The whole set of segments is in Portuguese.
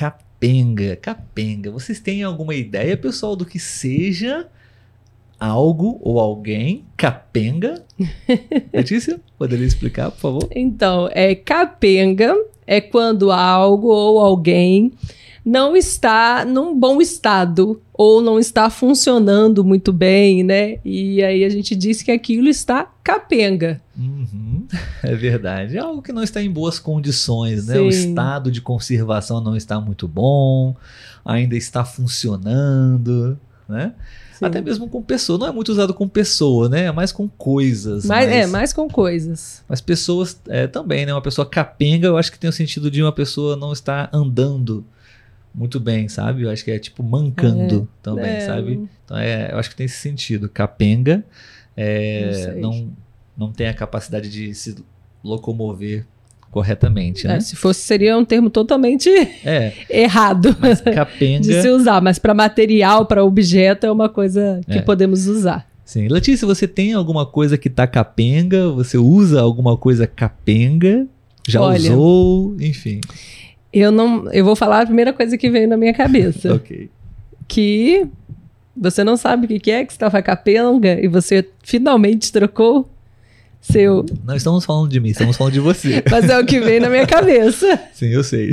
capenga. Capenga. Vocês têm alguma ideia, pessoal, do que seja algo ou alguém capenga? Letícia, poderia explicar, por favor? Então, é capenga é quando algo ou alguém não está num bom estado ou não está funcionando muito bem, né? E aí a gente diz que aquilo está capenga. Uhum, é verdade. É algo que não está em boas condições, né? Sim. O estado de conservação não está muito bom, ainda está funcionando, né? Sim. Até mesmo com pessoa. Não é muito usado com pessoa, né? É mais com coisas. Mais, mas, é, mais com coisas. Mas pessoas é, também, né? Uma pessoa capenga, eu acho que tem o sentido de uma pessoa não estar andando muito bem, sabe? Eu acho que é tipo mancando é, também, é. sabe? Então é, eu acho que tem esse sentido. Capenga é, não, não, não tem a capacidade de se locomover corretamente, né? É, se fosse, seria um termo totalmente é, errado capenga... de se usar, mas para material, para objeto, é uma coisa que é. podemos usar. Sim. Letícia, você tem alguma coisa que tá capenga? Você usa alguma coisa capenga? Já Olha, usou? Enfim. Eu não. Eu vou falar a primeira coisa que veio na minha cabeça. ok. Que você não sabe o que é que estava capenga e você finalmente trocou seu. Não estamos falando de mim, estamos falando de você. Mas é o que veio na minha cabeça. Sim, eu sei.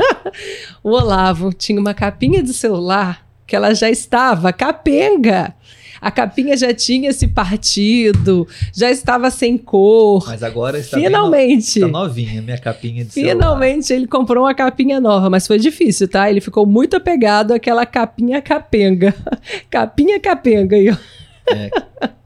o Olavo tinha uma capinha de celular que ela já estava capenga. A capinha já tinha se partido, já estava sem cor. Mas agora está Finalmente. No, está novinha minha capinha de Finalmente celular. ele comprou uma capinha nova, mas foi difícil, tá? Ele ficou muito apegado àquela capinha capenga. capinha capenga aí, ó. É,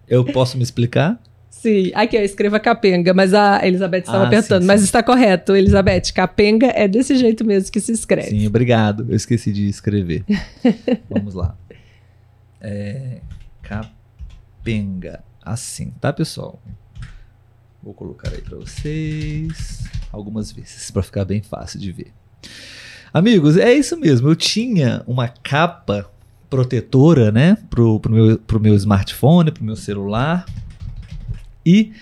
eu posso me explicar? Sim, aqui, ó, escreva capenga, mas a Elizabeth estava ah, apertando. Sim, sim. Mas está correto, Elizabeth. Capenga é desse jeito mesmo que se escreve. Sim, obrigado. Eu esqueci de escrever. Vamos lá. É, capenga. Assim, tá, pessoal? Vou colocar aí para vocês algumas vezes, para ficar bem fácil de ver. Amigos, é isso mesmo. Eu tinha uma capa protetora, né, pro, pro, meu, pro meu smartphone, pro meu celular e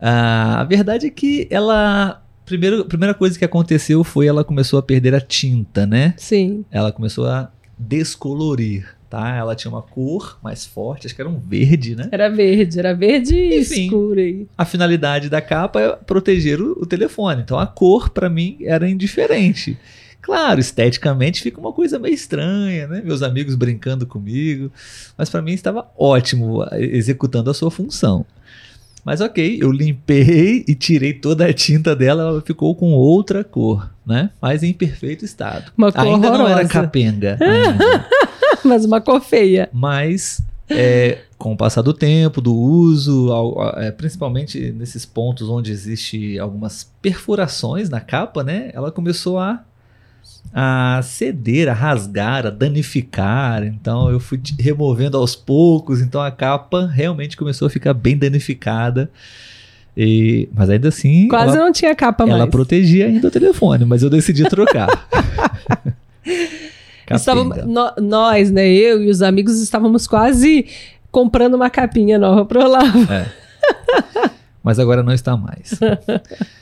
uh, a verdade é que ela. Primeiro, a primeira coisa que aconteceu foi ela começou a perder a tinta, né? Sim. Ela começou a descolorir, tá? Ela tinha uma cor mais forte, acho que era um verde, né? Era verde, era verde Enfim, escuro aí. A finalidade da capa é proteger o, o telefone. Então a cor, para mim, era indiferente. Claro, esteticamente fica uma coisa meio estranha, né? Meus amigos brincando comigo, mas para mim estava ótimo executando a sua função. Mas ok, eu limpei e tirei toda a tinta dela, ela ficou com outra cor, né? Mas em perfeito estado. Uma cor ainda horrorosa. não era capenga. Mas uma cor feia. Mas é, com o passar do tempo, do uso, é, principalmente nesses pontos onde existe algumas perfurações na capa, né? Ela começou a a ceder, a rasgar, a danificar. Então eu fui removendo aos poucos. Então a capa realmente começou a ficar bem danificada. E, mas ainda assim. Quase ela, não tinha capa mais. Ela protegia ainda o telefone, mas eu decidi trocar. Estávamos, no, nós, né? Eu e os amigos estávamos quase comprando uma capinha nova para o Olavo. É. Mas agora não está mais.